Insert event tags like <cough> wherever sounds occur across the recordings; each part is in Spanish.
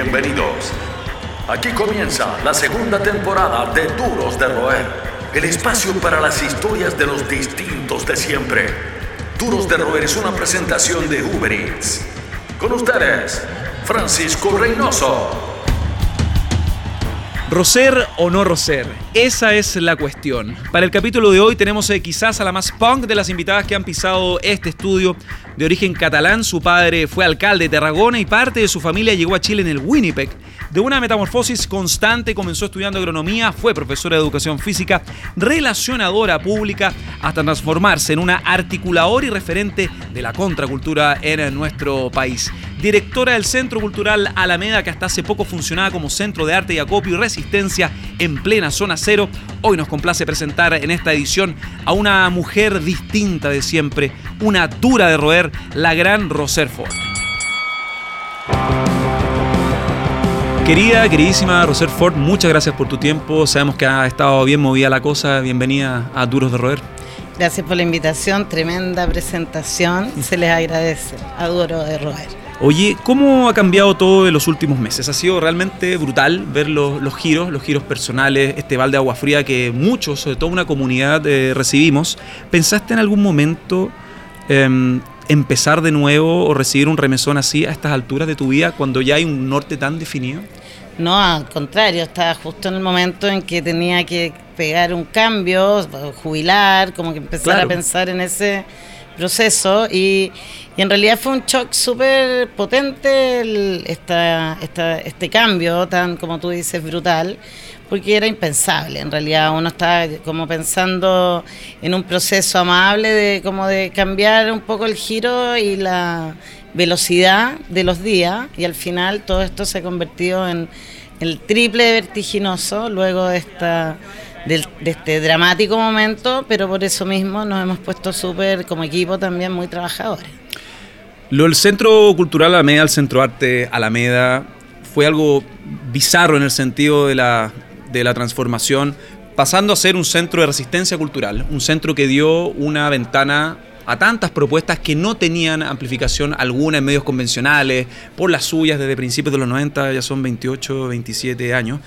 Bienvenidos. Aquí comienza la segunda temporada de Duros de Roer, el espacio para las historias de los distintos de siempre. Duros de Roer es una presentación de Uber Eats. Con ustedes, Francisco Reynoso. ¿Roser o no Roser? Esa es la cuestión. Para el capítulo de hoy tenemos eh, quizás a la más punk de las invitadas que han pisado este estudio. De origen catalán, su padre fue alcalde de Tarragona y parte de su familia llegó a Chile en el Winnipeg. De una metamorfosis constante, comenzó estudiando agronomía, fue profesora de educación física, relacionadora pública, hasta transformarse en una articuladora y referente de la contracultura en nuestro país. Directora del Centro Cultural Alameda, que hasta hace poco funcionaba como centro de arte y acopio y resistencia en plena zona cero, hoy nos complace presentar en esta edición a una mujer distinta de siempre, una dura de roer, la gran Roser Ford. Querida, queridísima Roser Ford, muchas gracias por tu tiempo. Sabemos que ha estado bien movida la cosa. Bienvenida a Duros de Roer. Gracias por la invitación, tremenda presentación. Se les agradece a Duros de Roer. Oye, ¿cómo ha cambiado todo en los últimos meses? Ha sido realmente brutal ver los, giros, los giros personales, este balde de agua fría que muchos, sobre todo una comunidad, eh, recibimos. ¿Pensaste en algún momento em, empezar de nuevo o recibir un remesón así a estas alturas de tu vida cuando ya hay un norte tan definido? No, al contrario, estaba justo en el momento en que tenía que pegar un cambio, jubilar, como que empezar a pensar en ese proceso y, en realidad fue un shock súper potente este cambio tan, como tú dices, brutal, porque era impensable. En realidad uno estaba como pensando en un proceso amable de como de cambiar un poco el giro y la velocidad de los días y al final todo esto se ha convertido en el triple vertiginoso luego de esta de, este dramático momento, pero por eso mismo nos hemos puesto súper como equipo también muy trabajadores. Lo del Centro Cultural Alameda, el Centro Arte Alameda, fue algo bizarro en el sentido de la, de la transformación, pasando a ser un centro de resistencia cultural, un centro que dio una ventana a tantas propuestas que no tenían amplificación alguna en medios convencionales, por las suyas desde principios de los 90, ya son 28, 27 años.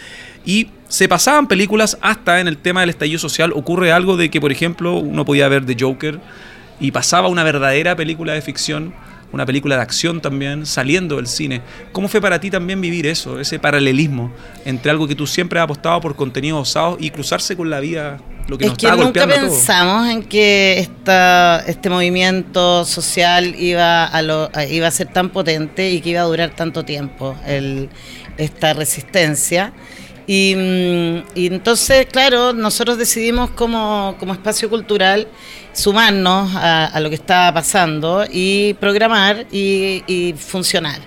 Y se pasaban películas hasta en el tema del estallido social. Ocurre algo de que, por ejemplo, uno podía ver The Joker y pasaba una verdadera película de ficción, una película de acción también, saliendo del cine. ¿Cómo fue para ti también vivir eso, ese paralelismo entre algo que tú siempre has apostado por contenidos osados y cruzarse con la vida, lo que es nos que nunca pensamos en que esta, este movimiento social iba a, lo, iba a ser tan potente y que iba a durar tanto tiempo, el, esta resistencia. Mm, y, entonces, claro, nosotros decidimos como, espacio cultural sumarnos a, lo que estaba pasando y programar y, funcionar.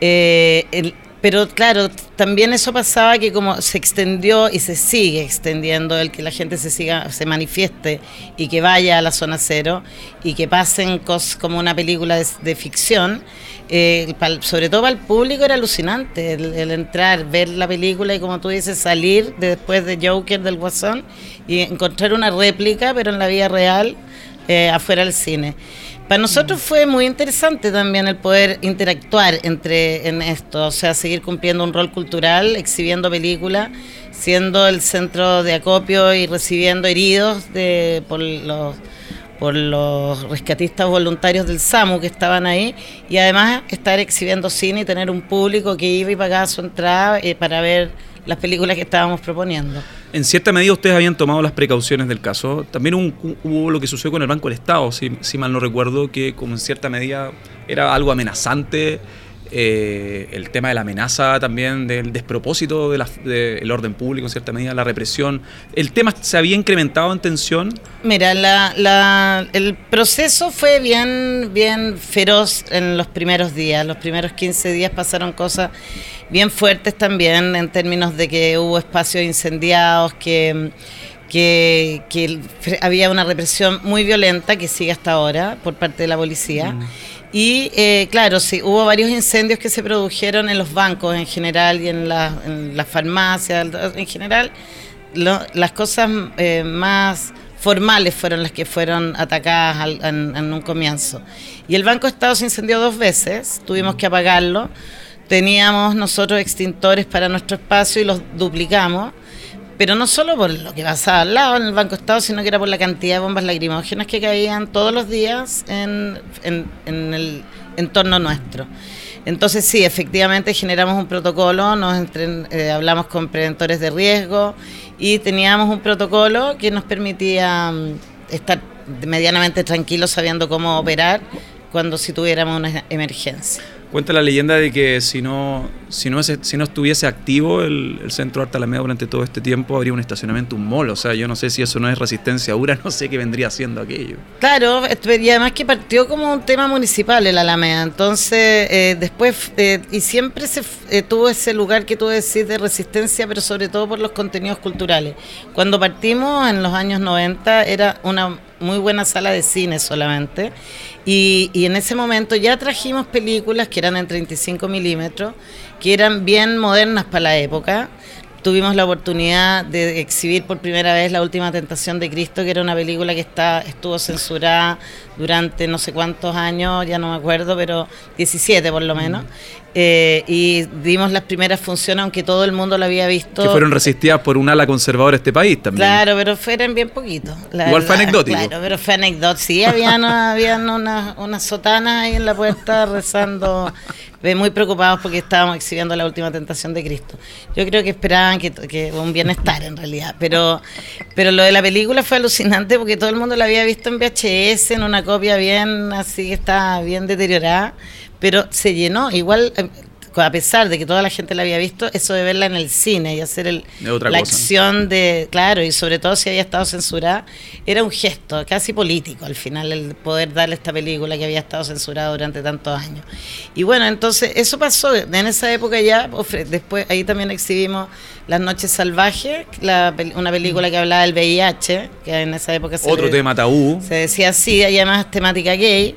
Eh, pero claro, también eso pasaba que como se extendió y se sigue extendiendo el que la gente se siga, se manifieste y que vaya a la zona cero y que pasen cosas como una película de ficción, eh, sobre todo para el público era alucinante el, entrar, ver la película y como tú dices, salir después de Joker del Guasón y encontrar una réplica, pero en la vida real, eh, afuera del cine. Para nosotros fue muy interesante también el poder interactuar entre en esto, o sea, seguir cumpliendo un rol cultural, exhibiendo películas, siendo el centro de acopio y recibiendo heridos de, por los por los rescatistas voluntarios del SAMU que estaban ahí y además estar exhibiendo cine y tener un público que iba y pagaba su entrada eh, para ver las películas que estábamos proponiendo. En cierta medida ustedes habían tomado las precauciones del caso. También hubo lo que sucedió con el Banco del Estado, si, si mal no recuerdo, que como en cierta medida era algo amenazante eh, el tema de la amenaza también, del despropósito del orden público en cierta medida, la represión. ¿El tema se había incrementado en tensión? Mira, la, el proceso fue bien, bien feroz en los primeros días. Los primeros 15 días pasaron cosas bien fuertes también en términos de que hubo espacios incendiados, que... Que, había una represión muy violenta que sigue hasta ahora por parte de la policía. Mm. Y eh, claro, sí, hubo varios incendios que se produjeron en los bancos en general y en, las farmacias en general. las cosas eh, más formales fueron las que fueron atacadas en, un comienzo. Y el Banco Estado se incendió dos veces, tuvimos que apagarlo. teníamos nosotros extintores para nuestro espacio y los duplicamos pero no solo por lo que pasaba al lado en el Banco Estado, sino que era por la cantidad de bombas lacrimógenas que caían todos los días en, el entorno nuestro. Entonces sí, efectivamente generamos un protocolo, nos eh, hablamos con preventores de riesgo y teníamos un protocolo que nos permitía mm, estar medianamente tranquilos sabiendo cómo operar cuando si tuviéramos una emergencia. Cuenta la leyenda de que si no, si no, si no estuviese activo el, centro Arte Alameda durante todo este tiempo, habría un estacionamiento, un mall. O sea, yo no sé si eso no es resistencia <laughs> dura, no sé qué vendría siendo aquello. Claro, y además que partió como un tema municipal el Alameda. Entonces, eh, después, eh, y siempre se eh, tuvo ese lugar que tú decís de resistencia, pero sobre todo por los contenidos culturales. Cuando partimos en los años 90, era una muy buena sala de cine solamente. Y, y, en ese momento ya trajimos películas que eran en 35 milímetros, que eran bien modernas para la época. Tuvimos la oportunidad de exhibir por primera vez La Última Tentación de Cristo, que era una película que está, estuvo censurada durante no sé cuántos años, ya no me acuerdo, pero 17 por lo menos. Eh, y dimos las primeras funciones, aunque todo el mundo lo había visto. Que fueron resistidas por un ala conservadora de este país también. Claro, pero fueron bien poquitos. Igual fue anecdótico. Claro, pero fue anecdótico. Sí, habían, habían unas una sotanas ahí en la puerta rezando, muy preocupados porque estábamos exhibiendo la última tentación de Cristo. Yo creo que esperaban que, que un bienestar en realidad, pero, pero lo de la película fue alucinante porque todo el mundo la había visto en VHS, en una copia bien así que está bien deteriorada pero se llenó. Igual, eh, a pesar de que toda la gente la había visto, eso de verla en el cine y hacer el, la acción de, claro, y sobre todo si había estado censurada, era un gesto casi político al final, el poder darle esta película que había estado censurada durante tantos años. Y bueno, entonces eso pasó, en esa época ya, después ahí también exhibimos Las Noches Salvajes, una película que hablaba del VIH, que en esa época se... Otro tema tabú. Se decía así, y además temática gay.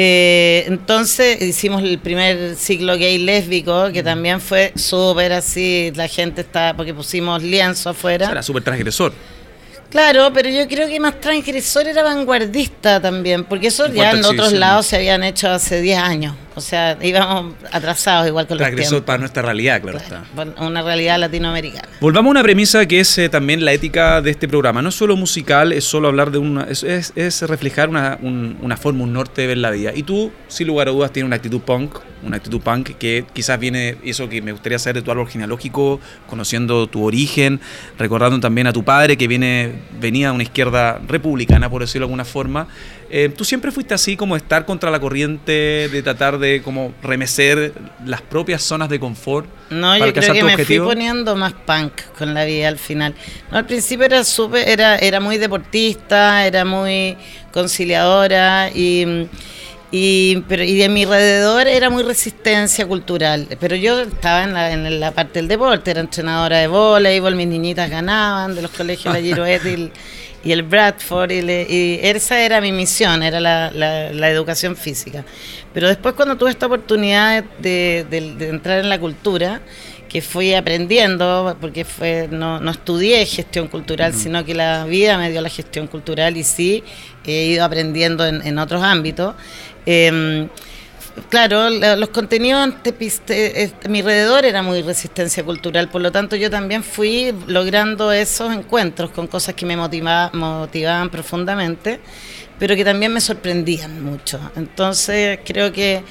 Eh, entonces hicimos el primer ciclo gay lésbico, que también fue súper así, la gente está, porque pusimos lienzo afuera. era súper transgresor. Claro, pero yo creo que más transgresor era vanguardista también, porque eso ya en otros lados se habían hecho hace 10 años. O sea, íbamos atrasados igual con los tiempos. para nuestra realidad, claro, está. Una realidad latinoamericana. Volvamos a una premisa que es eh, también la ética de este programa. No es solo musical, es solo hablar de una... Es, es, reflejar una, una forma, un norte de ver la vida. Y tú, sin lugar a dudas, tienes una actitud punk, una actitud punk que quizás viene, eso que me gustaría saber de tu árbol genealógico, conociendo tu origen, recordando también a tu padre que viene, venía de una izquierda republicana, por decirlo de alguna forma. Eh, ¿Tú siempre fuiste así como estar contra la corriente, de tratar de como remecer las propias zonas de confort? No, yo creo que me fui poniendo más punk con la vida al final. No, al principio era, super, era, era muy deportista, era muy conciliadora y y, pero, y de mi alrededor era muy resistencia cultural. Pero yo estaba en la, en la parte del deporte, era entrenadora de voleibol, mis niñitas ganaban de los colegios La <laughs> Giroet y, el Bradford. Y, esa era mi misión, era la, la, educación física. Pero después cuando tuve esta oportunidad de, de, entrar en la cultura, que fui aprendiendo, porque fue no, no estudié gestión cultural, sino que la vida me dio la gestión cultural y sí he ido aprendiendo en, en otros ámbitos. Eh, claro, los contenidos de mi alrededor era muy resistencia cultural, por lo tanto yo también fui logrando esos encuentros con cosas que me motivaban profundamente, pero que también me sorprendían mucho. Entonces creo que,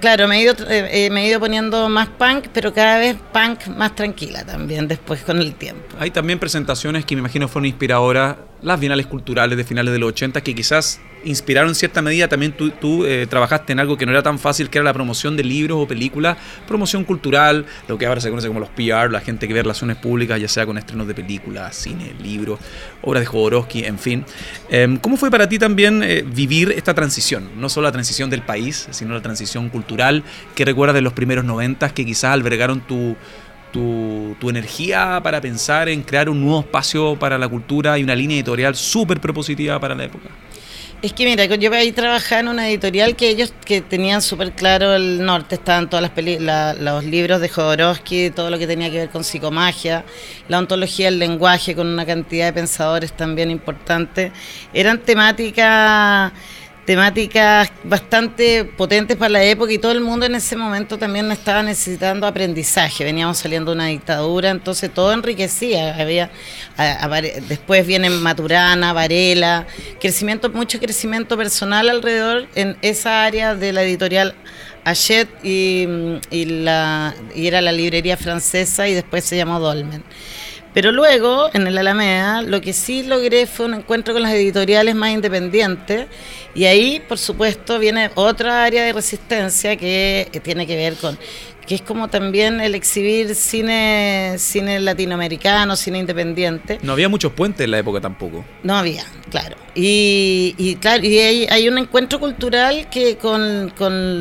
claro, me he, ido, eh, me he ido poniendo más punk, pero cada vez punk más tranquila también después con el tiempo. Hay también presentaciones que me imagino fueron inspiradoras, las bienales culturales de finales de los 80, que quizás inspiraron en cierta medida. También tú, eh, trabajaste en algo que no era tan fácil, que era la promoción de libros o películas, promoción cultural, lo que ahora se conoce como los PR, la gente que ve relaciones públicas, ya sea con estrenos de películas, cine, libros, obras de Jodorowsky, en fin. Em, ¿Cómo fue para ti también eh, vivir esta transición? No solo la transición del país, sino la transición cultural que recuerdas de los primeros noventas que quizás albergaron tu tu, tu, energía para pensar en crear un nuevo espacio para la cultura y una línea editorial súper propositiva para la época? Es que mira, yo ahí trabajaba en una editorial que ellos que tenían súper claro el norte, estaban todas las los libros de Jodorowsky, todo lo que tenía que ver con psicomagia, la ontología del lenguaje con una cantidad de pensadores también importantes. Eran temáticas temáticas bastante potentes para la época y todo el mundo en ese momento también estaba necesitando aprendizaje. Veníamos saliendo de una dictadura, entonces todo enriquecía. Había, después vienen Maturana, Varela, crecimiento, mucho crecimiento personal alrededor en esa área de la editorial Hachette y, y, la, y era la librería francesa y después se llamó Dolmen. Pero luego, en el Alameda, lo que sí logré fue un encuentro con las editoriales más independientes y ahí, por supuesto, viene otra área de resistencia que tiene que ver con que es como también el exhibir cine, cine latinoamericano, cine independiente. No había muchos puentes en la época tampoco. No había, claro. Y, claro, y hay, un encuentro cultural que con,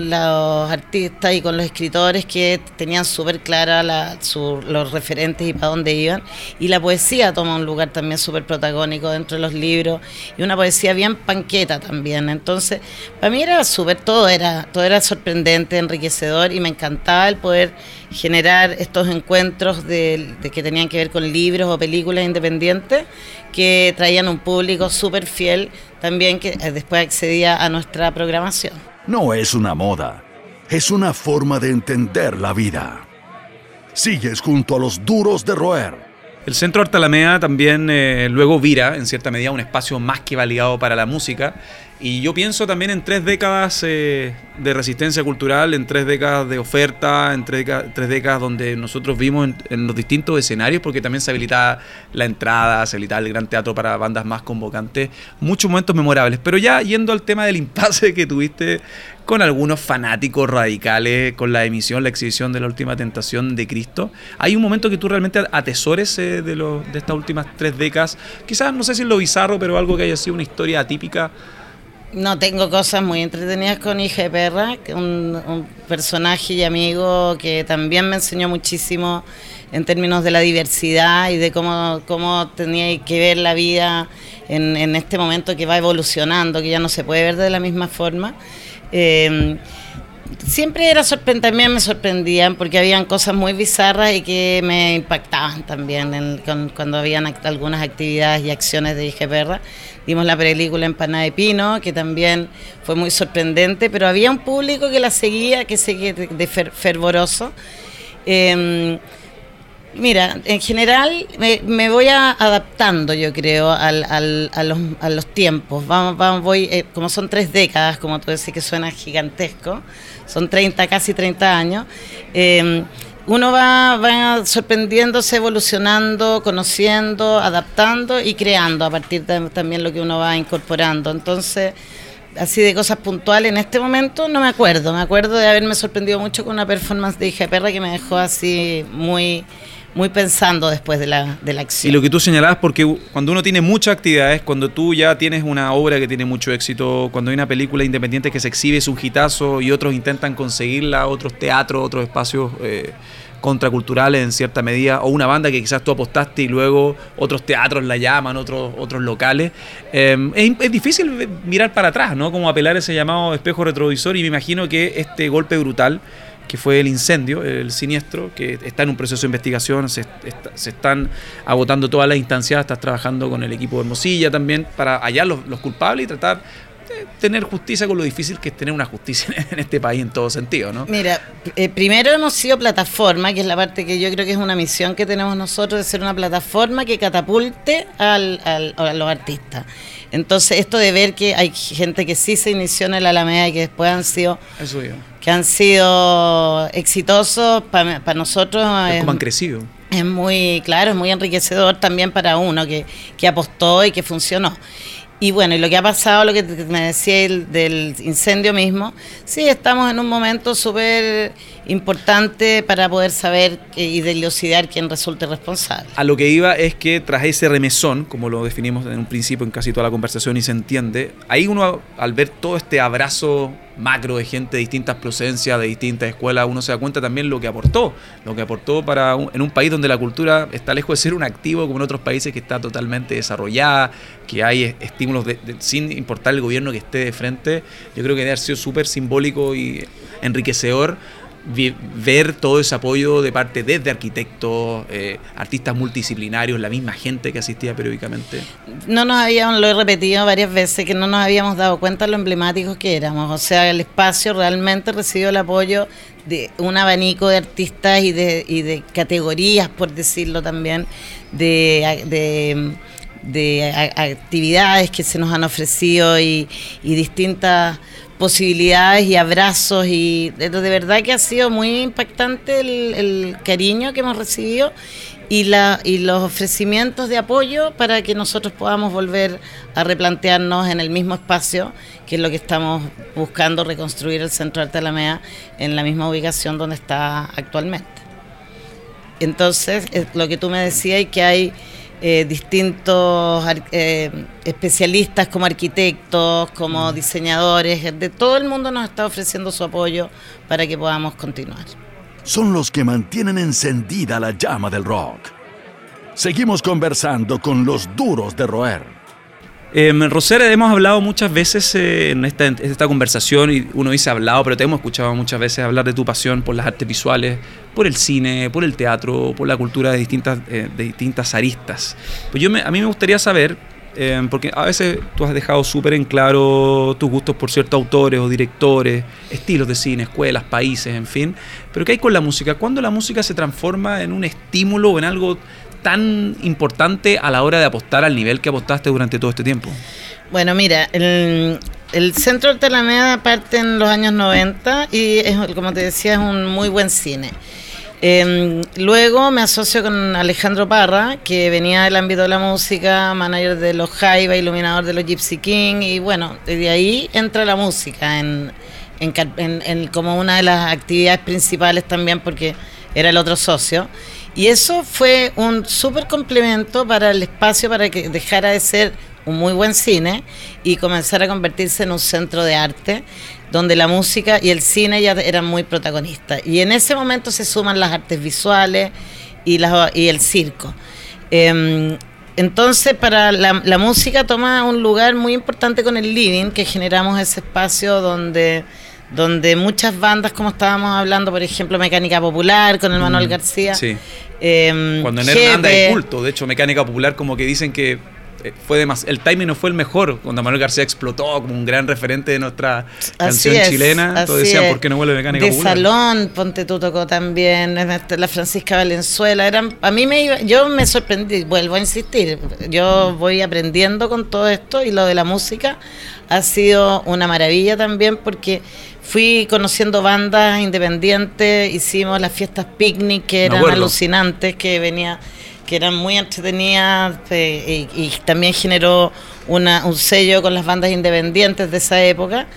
los artistas y con los escritores que tenían súper clara los referentes y para dónde iban. Y la poesía toma un lugar también súper protagónico dentro de los libros y una poesía bien panqueta también. Entonces, para mí era súper, todo era, todo era sorprendente, enriquecedor y me encantaba el poder generar estos encuentros de, que tenían que ver con libros o películas independientes que traían un público súper fiel también que eh, después accedía a nuestra programación. No es una moda, es una forma de entender la vida. Sigues junto a los duros de roer. El Centro Arte Alameda también eh, luego vira, en cierta medida, un espacio más que validado para la música y yo pienso también en tres décadas eh, de resistencia cultural, en tres décadas de oferta, en tres, décadas, donde nosotros vimos en, los distintos escenarios, porque también se habilitaba la entrada, se habilitaba el gran teatro para bandas más convocantes, muchos momentos memorables. Pero ya yendo al tema del impasse que tuviste con algunos fanáticos radicales, con la emisión, la exhibición de la última tentación de Cristo, hay un momento que tú realmente atesores eh, de, de estas últimas tres décadas, quizás no sé si es lo bizarro, pero algo que haya sido una historia atípica no, tengo cosas muy entretenidas con de Perra, un, un personaje y amigo que también me enseñó muchísimo en términos de la diversidad y de cómo, cómo tenía que ver la vida en, en, este momento que va evolucionando, que ya no se puede ver de la misma forma. Eh, siempre era también me sorprendían porque habían cosas muy bizarras y que me impactaban también cuando habían algunas actividades y acciones de Hija Perra. Vimos la película Empanada de Pino, que también fue muy sorprendente, pero había un público que la seguía, que seguía de, fervoroso. Em, mira, en general me, voy adaptando, yo creo, al, a, los, tiempos. Vamos, vamos, voy, eh, como son tres décadas, como tú decís, que suena gigantesco, son 30, casi 30 años. Em, uno va, va sorprendiéndose, evolucionando, conociendo, adaptando y creando a partir de también lo que uno va incorporando. Entonces, así de cosas puntuales, en este momento no me acuerdo. Me acuerdo de haberme sorprendido mucho con una performance de Hija Perra que me dejó así muy muy pensando después de la, de la acción. Y lo que tú señalabas, porque cuando uno tiene muchas actividades, cuando tú ya tienes una obra que tiene mucho éxito, cuando hay una película independiente que se exhibe, es un hitazo y otros intentan conseguirla, otros teatros, otros espacios eh, contraculturales en cierta medida, o una banda que quizás tú apostaste y luego otros teatros la llaman, otros, otros locales. Em, es, difícil mirar para atrás, ¿no? Como apelar ese llamado espejo retrovisor y me imagino que este golpe brutal que fue el incendio, el siniestro, que está en un proceso de investigación, se, se están agotando todas las instancias, estás trabajando con el equipo de Hermosilla también para hallar los, los culpables y tratar tener justicia con lo difícil que es tener una justicia <laughs> en este país en todo sentido, ¿no? Mira, eh, primero hemos sido plataforma, que es la parte que yo creo que es una misión que tenemos nosotros de ser una plataforma que catapulte al, a los artistas. Entonces, esto de ver que hay gente que sí se inició en el Alameda y que después han sido... Que han sido exitosos para nosotros. Es, como han crecido. Es muy, claro, es muy enriquecedor también para uno que, que apostó y que funcionó. Y bueno, y lo que ha pasado, lo que me decía el, del incendio mismo, sí, estamos en un momento súper importante para poder saber y dilucidar quién resulte responsable. A lo que iba es que tras ese remesón, como lo definimos en un principio en casi toda la conversación y se entiende, ahí uno al ver todo este abrazo macro de gente de distintas procedencias, de distintas escuelas, uno se da cuenta también lo que aportó, lo que aportó para en un país donde la cultura está lejos de ser un activo como en otros países que está totalmente desarrollada, que hay estímulos sin importar el gobierno que esté de frente, yo creo que debe haber sido súper simbólico y enriquecedor ver todo ese apoyo de parte desde arquitectos, eh, artistas multidisciplinarios, la misma gente que asistía periódicamente? No nos habíamos, lo he repetido varias veces, que no nos habíamos dado cuenta de lo emblemáticos que éramos. O sea, el espacio realmente recibió el apoyo de un abanico de artistas y de, y de categorías, por decirlo también, de, de, de actividades que se nos han ofrecido y, y distintas posibilidades y abrazos y de, verdad que ha sido muy impactante el, cariño que hemos recibido y, la, y los ofrecimientos de apoyo para que nosotros podamos volver a replantearnos en el mismo espacio, que es lo que estamos buscando reconstruir el Centro de Arte Alameda en la misma ubicación donde está actualmente. Entonces, lo que tú me decías y que hay eh, distintos eh, especialistas como arquitectos, como mm. diseñadores, de todo el mundo nos está ofreciendo su apoyo para que podamos continuar. Son los que mantienen encendida la llama del rock. Seguimos conversando con los duros de roer. Eh, Rosera, hemos hablado muchas veces eh, en, esta, conversación, y uno dice hablado, pero te hemos escuchado muchas veces hablar de tu pasión por las artes visuales, por el cine, por el teatro, por la cultura de distintas, eh, de distintas aristas. Pues yo a mí me gustaría saber, eh, porque a veces tú has dejado súper en claro tus gustos por ciertos autores o directores, estilos de cine, escuelas, países, en fin, pero ¿qué hay con la música? ¿Cuándo la música se transforma en un estímulo o en algo tan importante a la hora de apostar al nivel que apostaste durante todo este tiempo? Bueno, mira, el, Centro de Alameda parte en los años 90 y, es, como te decía, es un muy buen cine. Em, luego me asocio con Alejandro Parra, que venía del ámbito de la música, manager de los Jaiba, iluminador de los Gypsy King, y bueno, desde ahí entra la música en, en, como una de las actividades principales también, porque era el otro socio. Y eso fue un súper complemento para el espacio para que dejara de ser un muy buen cine y comenzara a convertirse en un centro de arte donde la música y el cine ya eran muy protagonistas. Y en ese momento se suman las artes visuales y, y el circo. Em, entonces, para la, la, música toma un lugar muy importante con el living, que generamos ese espacio donde donde muchas bandas, como estábamos hablando, por ejemplo, Mecánica Popular con el Manuel mm, García. Sí. Em, Cuando en Hernanda hay culto, de hecho, Mecánica Popular como que dicen que eh, fue el timing no fue el mejor cuando Manuel García explotó como un gran referente de nuestra canción chilena todos decían por qué no vuelve mecánica de popular salón Ponte tú tocó también la Francisca Valenzuela eran a mí me iba, yo me sorprendí vuelvo a insistir yo voy aprendiendo con todo esto y lo de la música ha sido una maravilla también porque fui conociendo bandas independientes, hicimos las fiestas picnic que eran alucinantes, que venía que eran muy entretenidas eh, y, también generó una, un sello con las bandas independientes de esa época.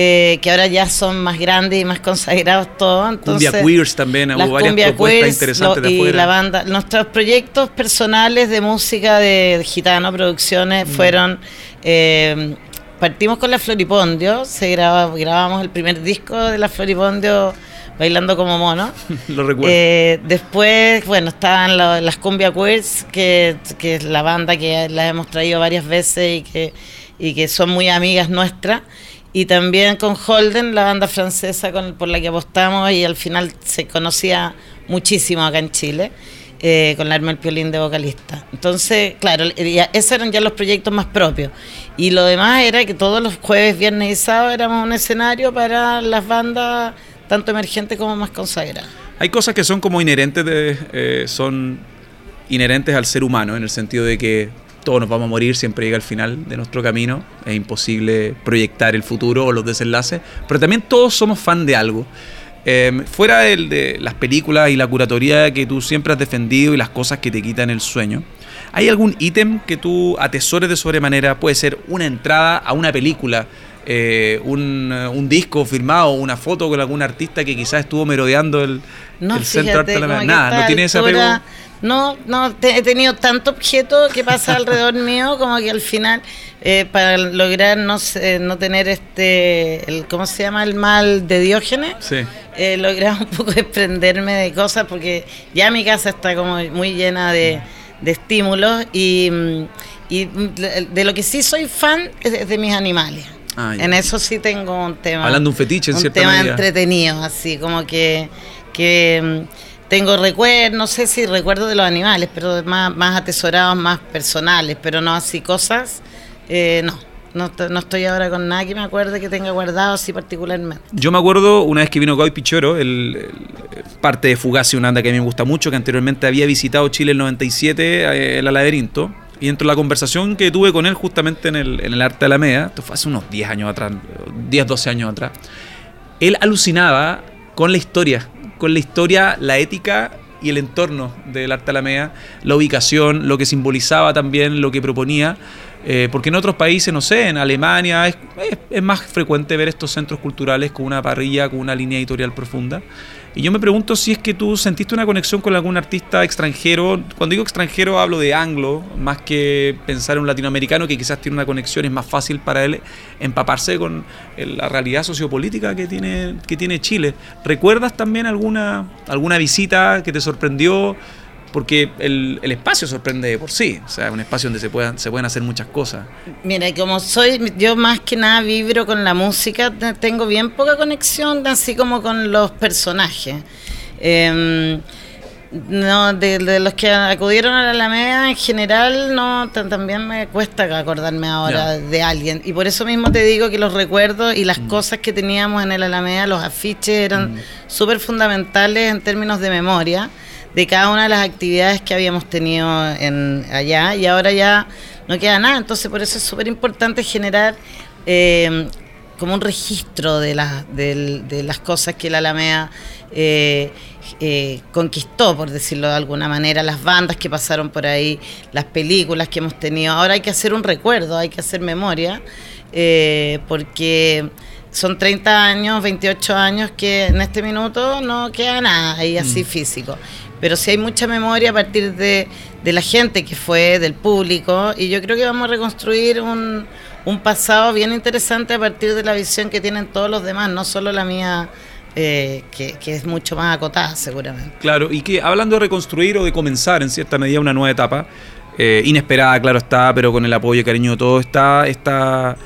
Eh, que ahora ya son más grandes y más consagrados todos. Entonces, cumbia Queers también, hubo varias propuestas interesantes de afuera. Y la banda, nuestros proyectos personales de música de, Gitano Producciones mm. fueron eh, partimos con la Floripondio, se graba, grabamos el primer disco de la Floripondio bailando como mono. <laughs> Lo recuerdo. Eh, después, bueno, estaban las Cumbia Queers, que, que, es la banda que la hemos traído varias veces y que, y que son muy amigas nuestras. Y también con Holden, la banda francesa con, por la que apostamos y al final se conocía muchísimo acá en Chile. Eh, con la arma el piolín de vocalista. Entonces, claro, esos eran ya los proyectos más propios. Y lo demás era que todos los jueves, viernes y sábado éramos un escenario para las bandas, tanto emergentes como más consagradas. Hay cosas que son como inherentes eh, son inherentes al ser humano, en el sentido de que todos nos vamos a morir, siempre llega al final de nuestro camino, es imposible proyectar el futuro o los desenlaces, pero también todos somos fan de algo. Em, fuera de las películas y la curatoría que tú siempre has defendido y las cosas que te quitan el sueño, ¿hay algún ítem que tú atesores de sobremanera? Puede ser una entrada a una película, eh, un, disco firmado, una foto con algún artista que quizás estuvo merodeando el, centro de arte de la Nada, no tiene ese No, no, he tenido tanto objeto que pasa alrededor <laughs> mío como que al final, eh, para lograr no, no tener este, el, ¿cómo se llama? El mal de Diógenes, sí. eh, lograr un poco desprenderme de cosas porque ya mi casa está como muy llena de, estímulos y, y, de lo que sí soy fan es de mis animales. Ah, en eso sí tengo un tema. Hablando de un fetiche, en un tema entretenido, así como que, que mm, tengo recuerdos, no sé si recuerdo de los animales, pero más, más atesorados, más personales, pero no así cosas, eh, no. No, estoy ahora con nada que me acuerde que tenga guardado así particularmente. Yo me acuerdo una vez que vino Goy Pichoro, el, parte de Fugazi, una anda que a mí me gusta mucho, que anteriormente había visitado Chile el 97, eh, el Laberinto. Y dentro de la conversación que tuve con él justamente en el, en el Arte de Alameda, esto fue hace unos 10 años atrás, 10, 12 años atrás, él alucinaba con la historia, con la historia, la ética y el entorno del Arte Alameda, la ubicación, lo que simbolizaba también, lo que proponía. Eh, porque en otros países, no sé, en Alemania es, es, más frecuente ver estos centros culturales con una parrilla, con una línea editorial profunda. Y yo me pregunto si es que tú sentiste una conexión con algún artista extranjero. Cuando digo extranjero hablo de anglo, más que pensar en un latinoamericano que quizás tiene una conexión, es más fácil para él empaparse con la realidad sociopolítica que tiene, que tiene Chile. ¿Recuerdas también alguna, alguna visita que te sorprendió? Porque el, espacio sorprende por sí, o sea, un espacio donde se puedan, se pueden hacer muchas cosas. Mira, como soy, yo más que nada vibro con la música, tengo bien poca conexión, así como con los personajes. Em, no, de, los que acudieron a la Alameda en general, no, también me cuesta acordarme ahora de alguien. Y por eso mismo te digo que los recuerdos y las mm. cosas que teníamos en el Alameda, los afiches eran mm. súper fundamentales en términos de memoria de cada una de las actividades que habíamos tenido en, allá y ahora ya no queda nada. Entonces por eso es súper importante generar eh, como un registro de, de, las cosas que la Alameda eh, eh, conquistó, por decirlo de alguna manera, las bandas que pasaron por ahí, las películas que hemos tenido. Ahora hay que hacer un recuerdo, hay que hacer memoria, porque son 30 años, 28 años que en este minuto no queda nada ahí así mm. físico pero sí hay mucha memoria a partir de, la gente que fue, del público, y yo creo que vamos a reconstruir un, pasado bien interesante a partir de la visión que tienen todos los demás, no solo la mía. Eh, que, es mucho más acotada seguramente. Claro, y que hablando de reconstruir o de comenzar en cierta medida una nueva etapa, eh, inesperada, claro está, pero con el apoyo y cariño de todos, está, está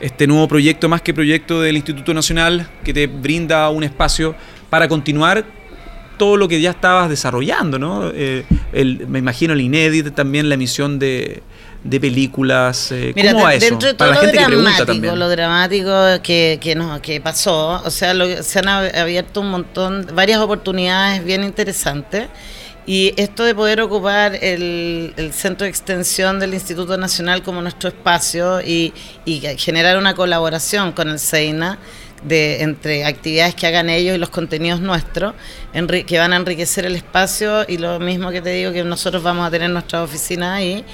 este nuevo proyecto, más que proyecto del Instituto Nacional, que te brinda un espacio para continuar todo lo que ya estabas desarrollando, ¿no? Eh, me imagino el inédito, también la emisión de, películas. Eh, ¿Cómo va eso? Dentro de todo lo dramático, lo dramático que, que, no, que pasó, o sea, se han abierto un montón, varias oportunidades bien interesantes. Y esto de poder ocupar el, centro de extensión del Instituto Nacional como nuestro espacio y, y generar una colaboración con el SEINA de entre actividades que hagan ellos y los contenidos nuestros, que van a enriquecer el espacio y lo mismo que te digo que nosotros vamos a tener nuestra oficina ahí.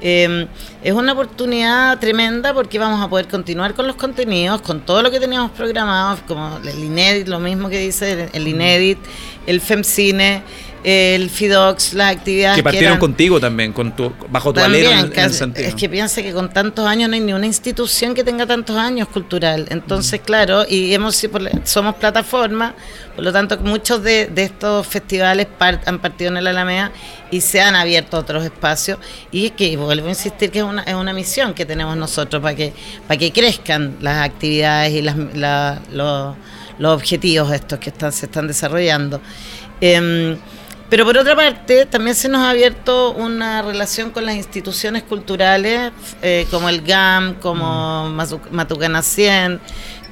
Em, es una oportunidad tremenda porque vamos a poder continuar con los contenidos, con todo lo que teníamos programado, como el Inédit, lo mismo que dice el, el Inédit, el FEMCINE el FIDOX, las actividades que partieron contigo también, con tu, bajo tu alero en, Es que piensa que con tantos años no hay ni una institución que tenga tantos años cultural. Entonces, claro, y hemos somos plataforma, por lo tanto, muchos de, estos festivales han partido en el Alameda y se han abierto otros espacios. Y es que, vuelvo a insistir, que es una, es una misión que tenemos nosotros para que, para que crezcan las actividades y las, los, los, objetivos estos que están, se están desarrollando. Eh, pero por otra parte, también se nos ha abierto una relación con las instituciones culturales, eh, como el GAM, como mm. Matucana 100,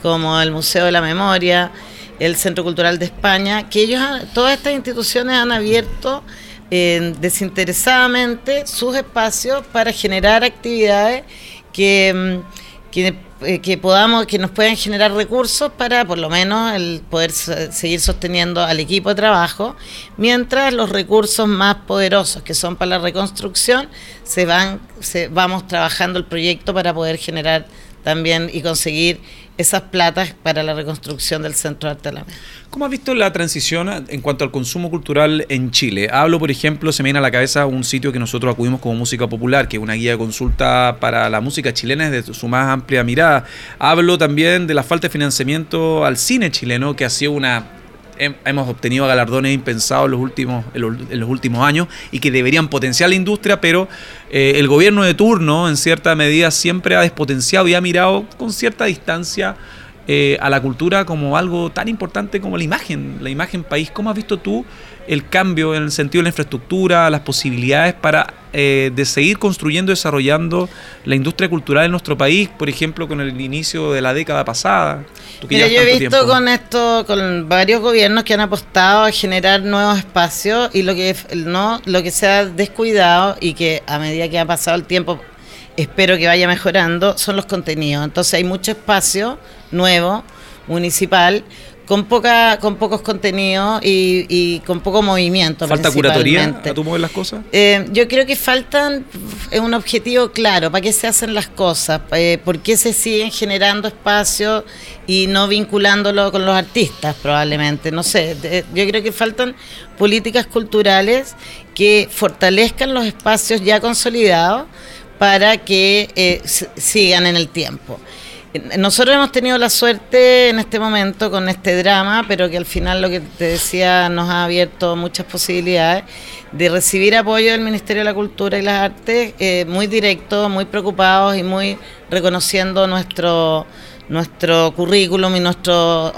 como el Museo de la Memoria, el Centro Cultural de España, que ellos, todas estas instituciones han abierto eh, desinteresadamente sus espacios para generar actividades que, mm, que eh, que podamos, que nos puedan generar recursos para por lo menos el poder seguir sosteniendo al equipo de trabajo, mientras los recursos más poderosos que son para la reconstrucción se van, se, vamos trabajando el proyecto para poder generar también y conseguir esas platas para la reconstrucción del Centro de Arte. ¿Cómo has visto la transición en cuanto al consumo cultural en Chile? Hablo, por ejemplo, se me viene a la cabeza un sitio que nosotros acudimos como Música Popular, que es una guía de consulta para la música chilena desde su más amplia mirada. Hablo también de la falta de financiamiento al cine chileno, que ha sido una hemos obtenido galardones impensados en los últimos, en los, últimos años y que deberían potenciar la industria, pero eh, el gobierno de turno, en cierta medida, siempre ha despotenciado y ha mirado con cierta distancia eh, a la cultura como algo tan importante como la imagen, la imagen país. ¿Cómo has visto tú el cambio en el sentido de la infraestructura, las posibilidades para eh, de seguir construyendo y desarrollando la industria cultural en nuestro país, por ejemplo, con el inicio de la década pasada? Mira, yo he visto con esto, con varios gobiernos que han apostado a generar nuevos espacios y lo que no, lo que se ha descuidado y que a medida que ha pasado el tiempo espero que vaya mejorando son los contenidos. Entonces hay mucho espacio nuevo municipal con poca con pocos contenidos y, con poco movimiento. ¿Falta curatoría a tú mover las cosas? Eh, yo creo que faltan un objetivo claro, ¿para qué se hacen las cosas? Eh, ¿Por qué se siguen generando espacios y no vinculándolo con los artistas probablemente? No sé, yo creo que faltan políticas culturales que fortalezcan los espacios ya consolidados para que eh, sigan en el tiempo. Nosotros hemos tenido la suerte en este momento con este drama, pero que al final lo que te decía nos ha abierto muchas posibilidades de recibir apoyo del Ministerio de la Cultura y las Artes, eh, muy directo, muy preocupados y muy reconociendo nuestro nuestro currículum y nuestro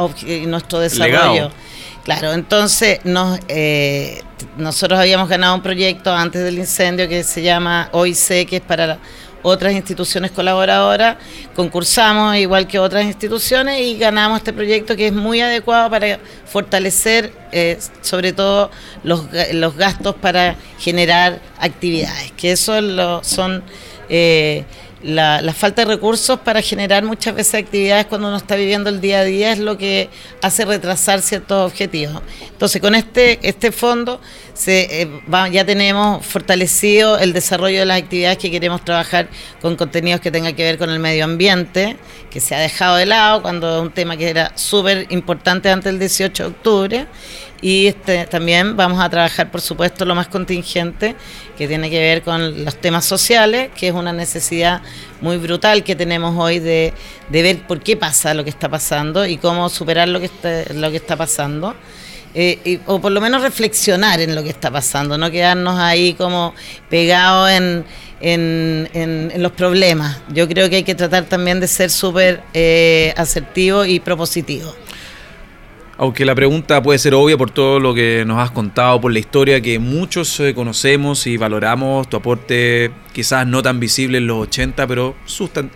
nuestro desarrollo. Claro, entonces nos, eh, nosotros habíamos ganado un proyecto antes del incendio que se llama OIC, que es para otras instituciones colaboradoras, concursamos igual que otras instituciones y ganamos este proyecto que es muy adecuado para fortalecer eh, sobre todo los, los, gastos para generar actividades, que eso lo, son... Eh, la, falta de recursos para generar muchas veces actividades cuando uno está viviendo el día a día es lo que hace retrasar ciertos objetivos. Entonces, con este, este fondo se, eh, ya tenemos fortalecido el desarrollo de las actividades que queremos trabajar con contenidos que tengan que ver con el medio ambiente, que se ha dejado de lado cuando es un tema que era súper importante antes del 18 de octubre. Y este, también vamos a trabajar, por supuesto, lo más contingente, que tiene que ver con los temas sociales, que es una necesidad muy brutal que tenemos hoy de, de ver por qué pasa lo que está pasando y cómo superar lo que está, lo que está pasando. Eh, o por lo menos reflexionar en lo que está pasando, no quedarnos ahí como pegados en, en, en, los problemas. Yo creo que hay que tratar también de ser súper eh, asertivo y propositivo. Aunque la pregunta puede ser obvia por todo lo que nos has contado, por la historia que muchos eh, conocemos y valoramos, tu aporte quizás no tan visible en los 80, pero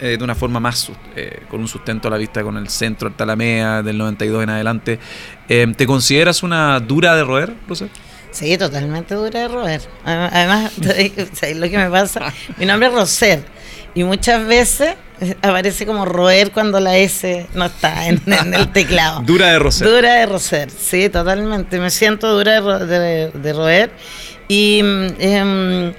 eh, de una forma más, eh, con un sustento a la vista con el centro Altalamea del 92 en adelante. ¿Te consideras una dura de roer, Rosa? Sí, totalmente dura de roer. Además, <laughs> ¿sabes lo que me pasa? Mi nombre es Roser y muchas veces aparece como roer cuando la S no está en, el teclado. <laughs> dura de roer. Dura de roer, sí, totalmente. Me siento dura de, roer y mm, em,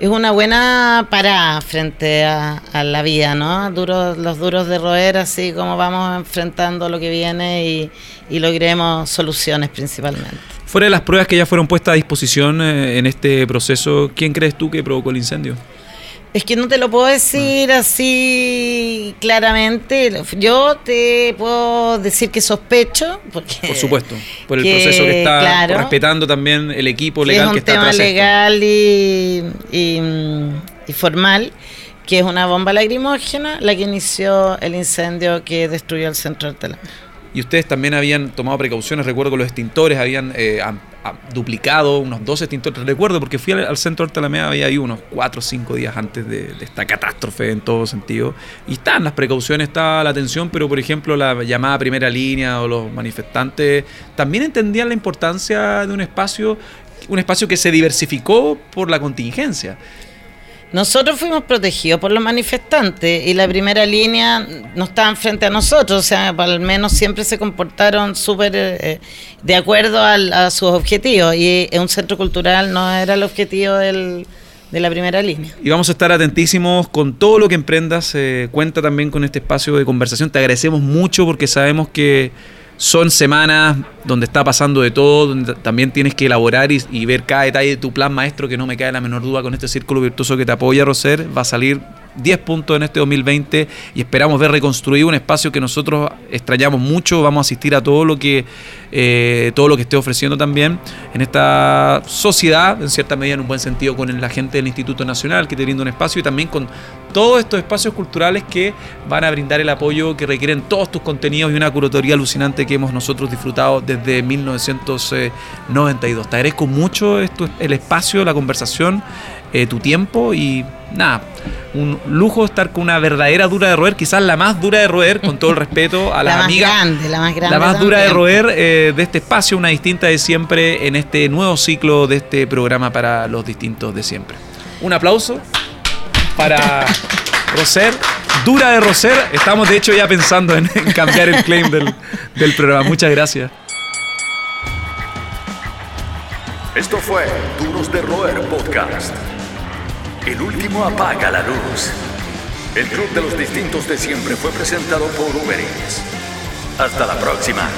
es una buena parada frente a, la vida, ¿no? Duros, los duros de roer, así como vamos enfrentando lo que viene y, y logremos soluciones principalmente. Fuera de las pruebas que ya fueron puestas a disposición eh, en este proceso, ¿quién crees tú que provocó el incendio? Es que no te lo puedo decir así claramente. Yo te puedo decir que sospecho. Porque, por supuesto, por el proceso que está respetando también el equipo legal que, está Es un tema legal y, y, formal, que es una bomba lacrimógena la que inició el incendio que destruyó el centro del Telam y ustedes también habían tomado precauciones, recuerdo que los extintores habían eh, duplicado unos dos extintores, recuerdo porque fui al, centro de Alameda, había ahí unos cuatro o cinco días antes de, esta catástrofe en todo sentido, y están las precauciones, está la atención, pero por ejemplo la llamada primera línea o los manifestantes también entendían la importancia de un espacio, un espacio que se diversificó por la contingencia. Nosotros fuimos protegidos por los manifestantes y la primera línea no estaban frente a nosotros, o sea, al menos siempre se comportaron súper eh, de acuerdo a sus objetivos y un centro cultural no era el objetivo de la primera línea. Y vamos a estar atentísimos con todo lo que emprendas. Eh, cuenta también con este espacio de conversación. Te agradecemos mucho porque sabemos que son semanas donde está pasando de todo, donde también tienes que elaborar y, ver cada detalle de tu plan maestro, que no me cae la menor duda con este círculo virtuoso que te apoya, Roser. Va a salir 10 puntos en este 2020 y esperamos ver reconstruido un espacio que nosotros extrañamos mucho. Vamos a asistir a todo lo que eh, todo lo que esté ofreciendo también en esta sociedad, en cierta medida en un buen sentido con la gente del Instituto Nacional que te brinda un espacio y también con todos estos espacios culturales que van a brindar el apoyo que requieren todos tus contenidos y una curatoría alucinante que hemos nosotros disfrutado desde 1992. Te agradezco mucho esto, el espacio, la conversación, eh, tu tiempo y nada, un lujo estar con una verdadera dura de roer, quizás la más dura de roer, con todo el respeto a <laughs> las la amigas. Más grande, la más grande. La más dura de roer eh, de este espacio, una distinta de siempre en este nuevo ciclo de este programa para los distintos de siempre. Un aplauso para <laughs> Roser. Dura de Roser. Estamos de hecho ya pensando en, en cambiar el claim del, del programa. Muchas gracias. Esto fue Duros de Roer Podcast. El último apaga la luz. El Club de los Distintos de Siempre fue presentado por Uber Eats. Hasta la próxima.